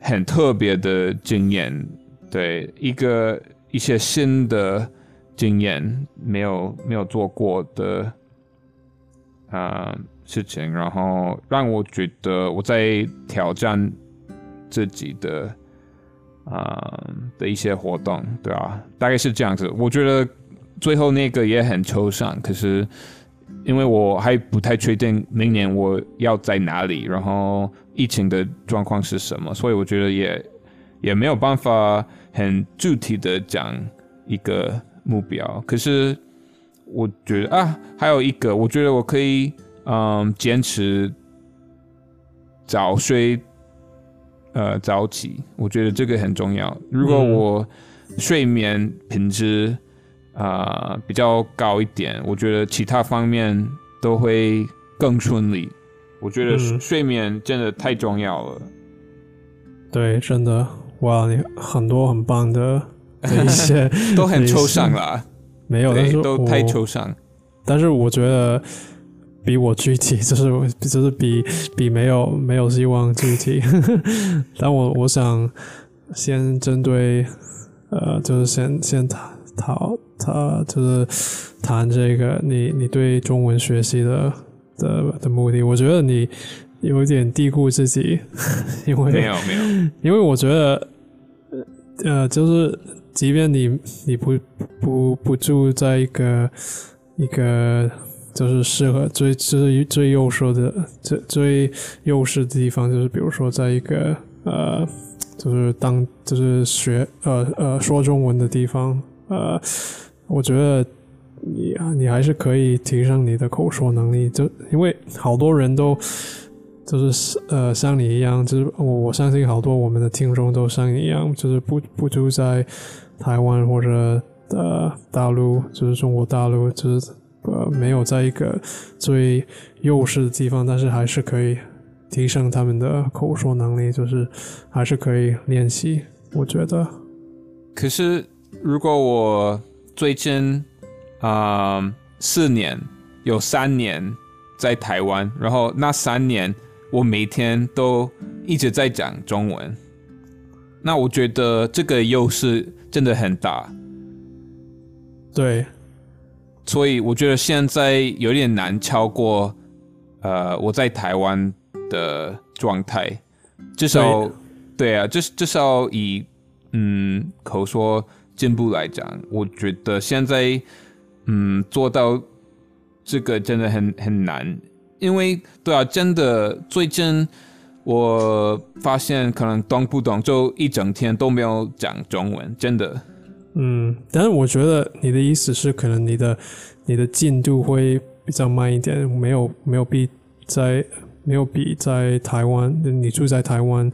Speaker 2: 很特别的经验，对一个一些新的经验，没有没有做过的啊事情，然后让我觉得我在挑战自己的啊的一些活动，对啊，大概是这样子，我觉得。最后那个也很抽象，可是因为我还不太确定明年我要在哪里，然后疫情的状况是什么，所以我觉得也也没有办法很具体的讲一个目标。可是我觉得啊，还有一个，我觉得我可以嗯坚持早睡呃早起，我觉得这个很重要。如果我睡眠品质啊，比较高一点，我觉得其他方面都会更顺利。我觉得睡眠真的太重要了。
Speaker 1: 对，真的，哇，你很多很棒的一些
Speaker 2: 都很抽象啦，
Speaker 1: 没有，但是
Speaker 2: 都太抽象。
Speaker 1: 但是我觉得比我具体，就是就是比比没有没有希望具体。但我我想先针对呃，就是先先谈。讨他就是谈这个，你你对中文学习的的的目的，我觉得你有点低估自己，因为
Speaker 2: 没有没有，
Speaker 1: 因为我觉得呃，就是即便你你不不不住在一个一个就是适合最最最优秀的最最优势的地方，就是比如说在一个呃，就是当就是学呃呃说中文的地方。呃，我觉得你你还是可以提升你的口说能力，就因为好多人都就是呃像你一样，就是我我相信好多我们的听众都像你一样，就是不不住在台湾或者呃大陆，就是中国大陆，就是呃没有在一个最优势的地方，但是还是可以提升他们的口说能力，就是还是可以练习，我觉得。
Speaker 2: 可是。如果我最近啊四年有三年在台湾，然后那三年我每天都一直在讲中文，那我觉得这个优势真的很大。
Speaker 1: 对，
Speaker 2: 所以我觉得现在有点难超过呃我在台湾的状态，至少对啊，至至少以。嗯口说进步来讲，我觉得现在嗯做到这个真的很很难，因为对啊，真的最近我发现可能动不动就一整天都没有讲中文，真的。
Speaker 1: 嗯，但是我觉得你的意思是，可能你的你的进度会比较慢一点，没有没有比在没有比在台湾，你住在台湾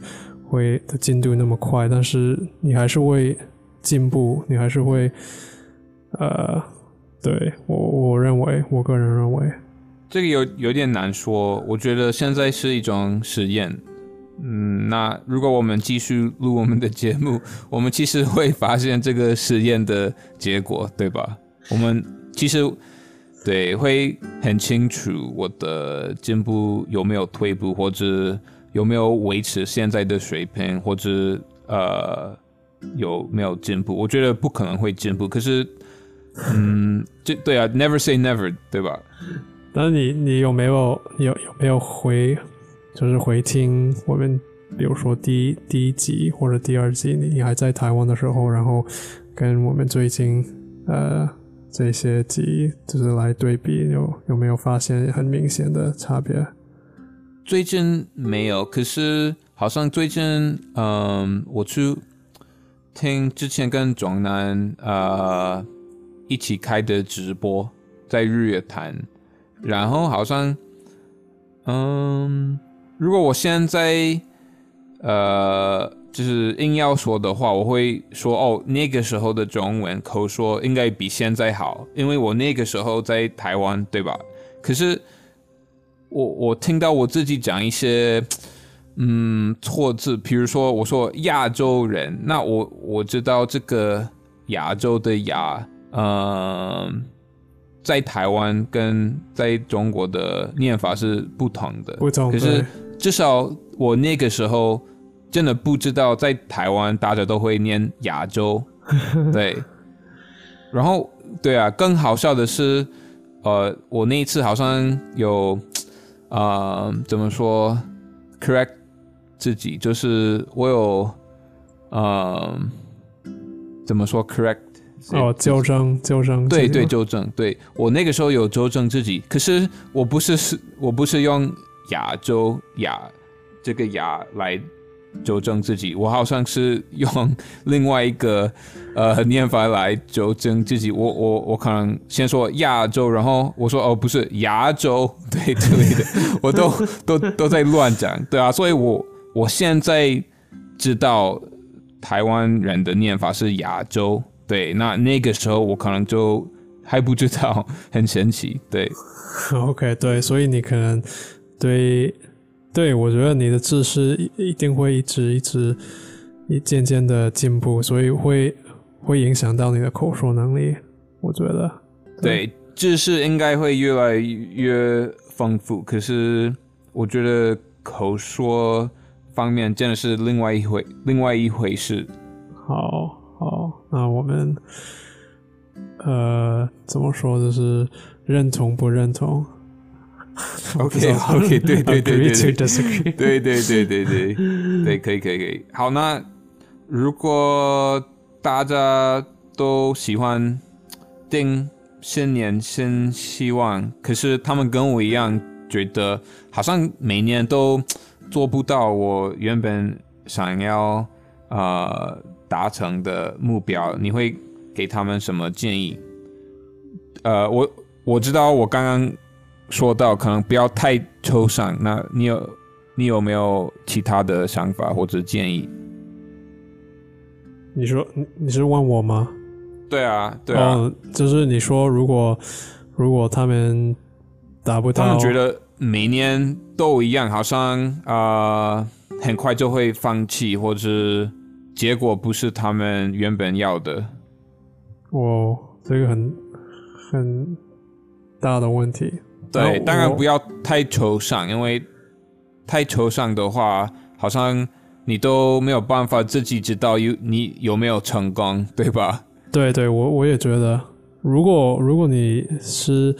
Speaker 1: 会的进度那么快，但是你还是会进步，你还是会，呃，对我我认为，我个人认为，
Speaker 2: 这个有有点难说，我觉得现在是一种实验。嗯，那如果我们继续录我们的节目，我们其实会发现这个实验的结果，对吧？我们其实对会很清楚我的进步有没有退步，或者有没有维持现在的水平，或者呃有没有进步？我觉得不可能会进步，可是嗯，这对啊，never say never，对吧？
Speaker 1: 那你你有没有有有没有回？就是回听我们，比如说第一第一集或者第二集，你你还在台湾的时候，然后跟我们最近呃这些集，就是来对比，有有没有发现很明显的差别？
Speaker 2: 最近没有，可是好像最近，嗯，我去听之前跟壮男呃一起开的直播，在日月潭，然后好像，嗯。如果我现在，呃，就是硬要说的话，我会说哦，那个时候的中文口说应该比现在好，因为我那个时候在台湾，对吧？可是我我听到我自己讲一些嗯错字，比如说我说亚洲人，那我我知道这个亚洲的亚，嗯。在台湾跟在中国的念法是不同的，
Speaker 1: 不同。
Speaker 2: 可是至少我那个时候真的不知道，在台湾大家都会念亚洲，对。然后对啊，更好笑的是，呃，我那一次好像有啊，怎么说，correct 自己，就是我有，嗯，怎么说 correct。
Speaker 1: 哦，纠正，纠正，
Speaker 2: 对对，纠正，对我那个时候有纠正自己，可是我不是是，我不是用亚洲亚这个亚来纠正自己，我好像是用另外一个 呃念法来纠正自己。我我我可能先说亚洲，然后我说哦不是亚洲，对之类的，我都都都在乱讲，对啊，所以我我现在知道台湾人的念法是亚洲。对，那那个时候我可能就还不知道，很神奇。对
Speaker 1: ，OK，对，所以你可能对对，我觉得你的知识一定会一直一直一渐渐的进步，所以会会影响到你的口说能力。我觉得，
Speaker 2: 对，知识应该会越来越丰富，可是我觉得口说方面真的是另外一回另外一回事。
Speaker 1: 好。好，那我们呃怎么说？就是认同不认同
Speaker 2: ？OK，OK，对对对对对，对对对对对对，可以可以可以。好，那如果大家都喜欢定新年新希望，可是他们跟我一样觉得好像每年都做不到我原本想要呃。达成的目标，你会给他们什么建议？呃，我我知道我刚刚说到可能不要太抽象，那你有你有没有其他的想法或者建议？
Speaker 1: 你说你你是问我吗？
Speaker 2: 对啊，对啊，
Speaker 1: 就是你说如果如果他们达不到，
Speaker 2: 他们觉得每年都一样，好像啊很快就会放弃，或者。结果不是他们原本要的。
Speaker 1: 哦，这个很很大的问题。
Speaker 2: 对，当然不要太抽象，因为太抽象的话，好像你都没有办法自己知道有你有没有成功，对吧？
Speaker 1: 对对，我我也觉得，如果如果你是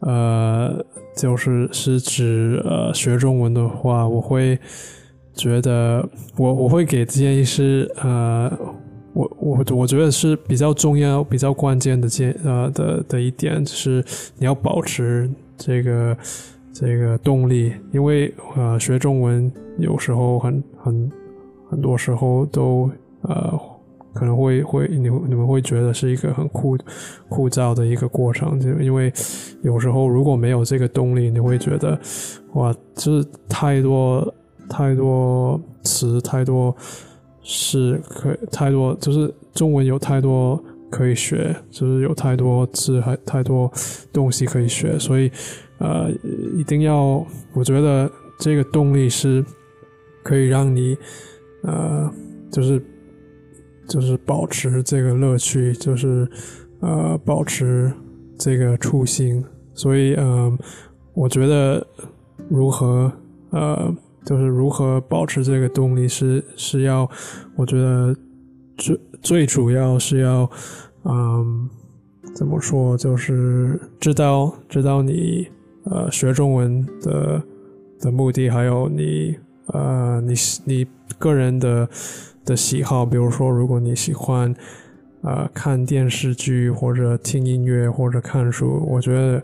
Speaker 1: 呃，就是是指呃学中文的话，我会觉得我我会给建议是呃，我我我觉得是比较重要、比较关键的建呃的的一点，就是你要保持这个这个动力，因为呃学中文有时候很很很多时候都呃可能会会你你们会觉得是一个很枯枯燥的一个过程，就因为有时候如果没有这个动力，你会觉得哇，就是太多。太多词，太多是可太多，就是中文有太多可以学，就是有太多字，还太多东西可以学，所以呃，一定要，我觉得这个动力是可以让你呃，就是就是保持这个乐趣，就是呃，保持这个初心，所以呃，我觉得如何呃。就是如何保持这个动力是是要，我觉得最最主要是要，嗯，怎么说？就是知道知道你呃学中文的的目的，还有你呃你你个人的的喜好。比如说，如果你喜欢呃看电视剧或者听音乐或者看书，我觉得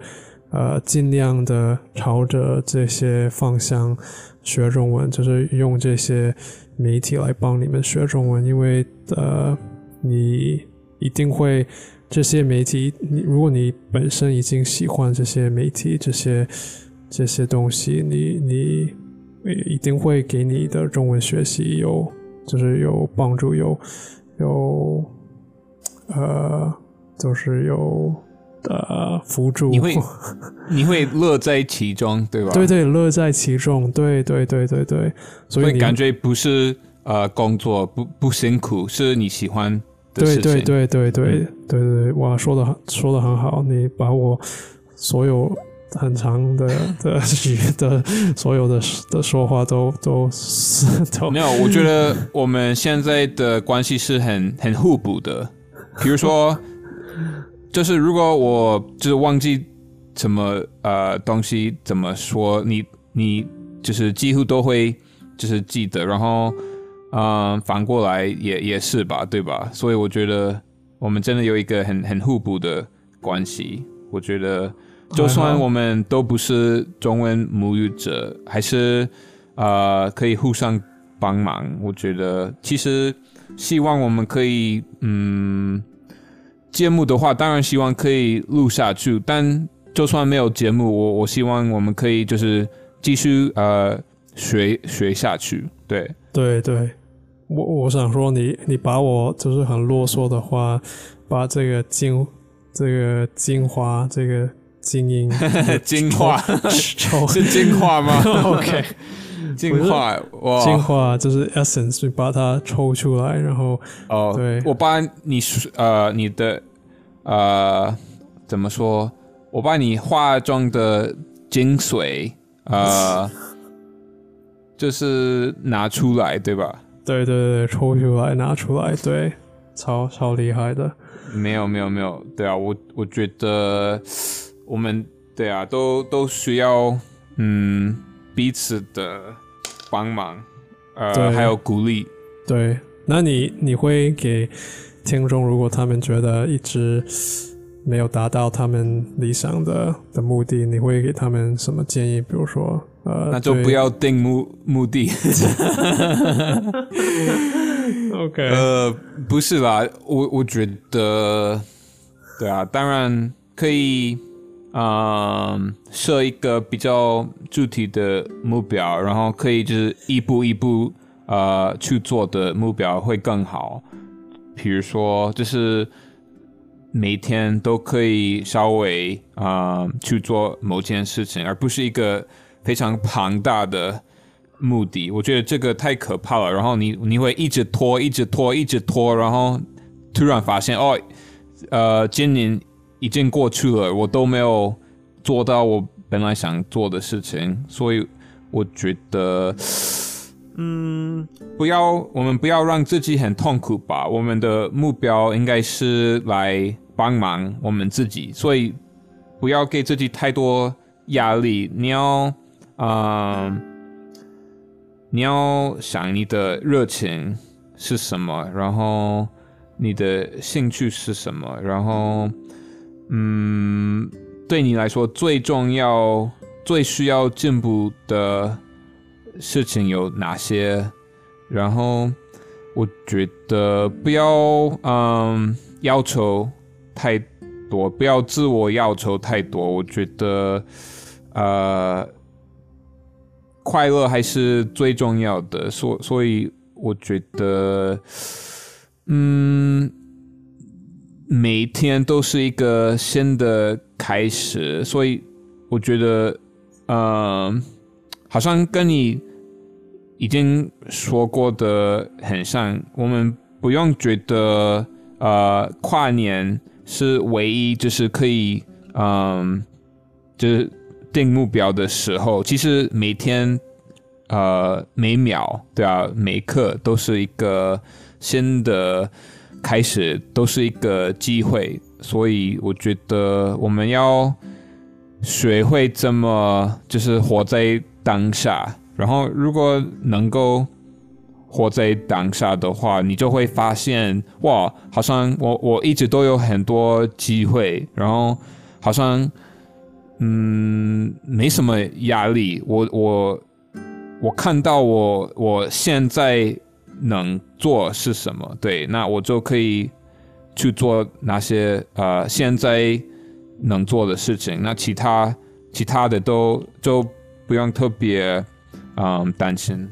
Speaker 1: 呃尽量的朝着这些方向。学中文就是用这些媒体来帮你们学中文，因为呃，你一定会这些媒体，你如果你本身已经喜欢这些媒体，这些这些东西，你你一定会给你的中文学习有就是有帮助，有有呃，就是有。呃，辅助
Speaker 2: 你会 你会乐在其中，对吧？
Speaker 1: 对对，乐在其中，对对对对对，
Speaker 2: 所以感觉不是呃工作不不辛苦，是你喜欢的
Speaker 1: 事情。对对对对对对对，哇，说的说的很好，你把我所有很长的的语的所有的的说话都都都
Speaker 2: 没有。我觉得我们现在的关系是很很互补的，比如说。就是如果我就是忘记什么呃东西怎么说，你你就是几乎都会就是记得，然后嗯反过来也也是吧，对吧？所以我觉得我们真的有一个很很互补的关系。我觉得就算我们都不是中文母语者，还是呃可以互相帮忙。我觉得其实希望我们可以嗯。节目的话，当然希望可以录下去，但就算没有节目，我我希望我们可以就是继续呃学学下去。对
Speaker 1: 对对，我我想说，你你把我就是很啰嗦的话，把这个精这个精华这个精英
Speaker 2: 精华是精华吗？
Speaker 1: OK。
Speaker 2: 进化哇！
Speaker 1: 进化就是 essence，把它抽出来，然后
Speaker 2: 哦，
Speaker 1: 对，
Speaker 2: 我把你呃你的呃怎么说？我把你化妆的精髓呃，就是拿出来，对吧？
Speaker 1: 对对对，抽出来拿出来，对，超超厉害的。
Speaker 2: 没有没有没有，对啊，我我觉得我们对啊，都都需要嗯。彼此的帮忙，呃，还有鼓励。
Speaker 1: 对，那你你会给听众，如果他们觉得一直没有达到他们理想的的目的，你会给他们什么建议？比如说，呃，
Speaker 2: 那就不要定目目的。
Speaker 1: OK，
Speaker 2: 呃，不是啦，我我觉得，对啊，当然可以。嗯，设一个比较具体的目标，然后可以就是一步一步呃去做的目标会更好。比如说，就是每天都可以稍微啊去做某件事情，而不是一个非常庞大的目的。我觉得这个太可怕了。然后你你会一直拖，一直拖，一直拖，然后突然发现哦，呃，今年。已经过去了，我都没有做到我本来想做的事情，所以我觉得，嗯，不要，我们不要让自己很痛苦吧。我们的目标应该是来帮忙我们自己，所以不要给自己太多压力。你要，嗯，你要想你的热情是什么，然后你的兴趣是什么，然后嗯，对你来说最重要、最需要进步的事情有哪些？然后我觉得不要嗯要求太多，不要自我要求太多。我觉得呃快乐还是最重要的，所所以我觉得嗯每天都是一个新的开始，所以我觉得嗯好像跟你。已经说过的很像，我们不用觉得呃跨年是唯一就是可以嗯就是定目标的时候，其实每天呃每秒对啊每刻都是一个新的开始，都是一个机会，所以我觉得我们要学会这么就是活在当下。然后，如果能够活在当下的话，你就会发现，哇，好像我我一直都有很多机会，然后好像嗯没什么压力。我我我看到我我现在能做是什么，对，那我就可以去做那些呃现在能做的事情。那其他其他的都就不用特别。嗯，担心，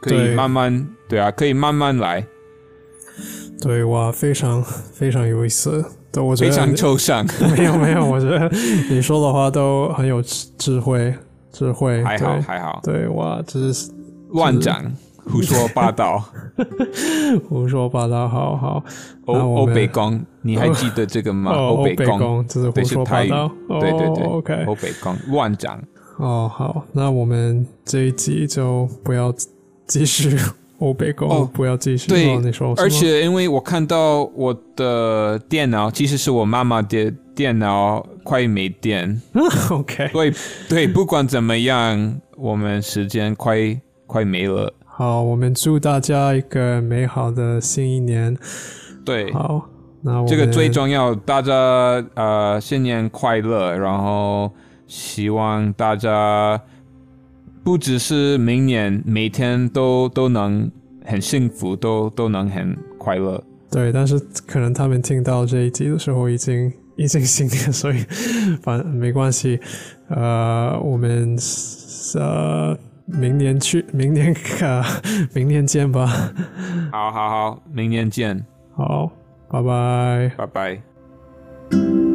Speaker 2: 可以慢慢，对啊，可以慢慢来。
Speaker 1: 对哇，非常非常有意思，对我觉得
Speaker 2: 非常抽象。
Speaker 1: 没有没有，我觉得你说的话都很有智慧，智慧
Speaker 2: 还好还好。
Speaker 1: 对哇，只是
Speaker 2: 乱讲，胡说八道，
Speaker 1: 胡说八道，好好。
Speaker 2: 欧欧北宫，你还记得这个吗？欧
Speaker 1: 北
Speaker 2: 宫
Speaker 1: 这是胡说八道，
Speaker 2: 对对对
Speaker 1: ，OK，
Speaker 2: 欧北宫乱讲。
Speaker 1: 哦，好，那我们这一集就不要继续欧北宫，不要继续。
Speaker 2: 对，
Speaker 1: 你说。
Speaker 2: 而且，因为我看到我的电脑，其实是我妈妈的电脑快没电。
Speaker 1: OK。
Speaker 2: 对对，不管怎么样，我们时间快快没了。
Speaker 1: 好，我们祝大家一个美好的新一年。
Speaker 2: 对，
Speaker 1: 好，那
Speaker 2: 这个最重要，大家呃新年快乐，然后。希望大家不只是明年每天都都能很幸福，都都能很快乐。
Speaker 1: 对，但是可能他们听到这一集的时候已经已经新年，所以反没关系。呃，我们呃明年去明年看 明年见吧。
Speaker 2: 好好好明年见。
Speaker 1: 好拜拜。
Speaker 2: 拜拜。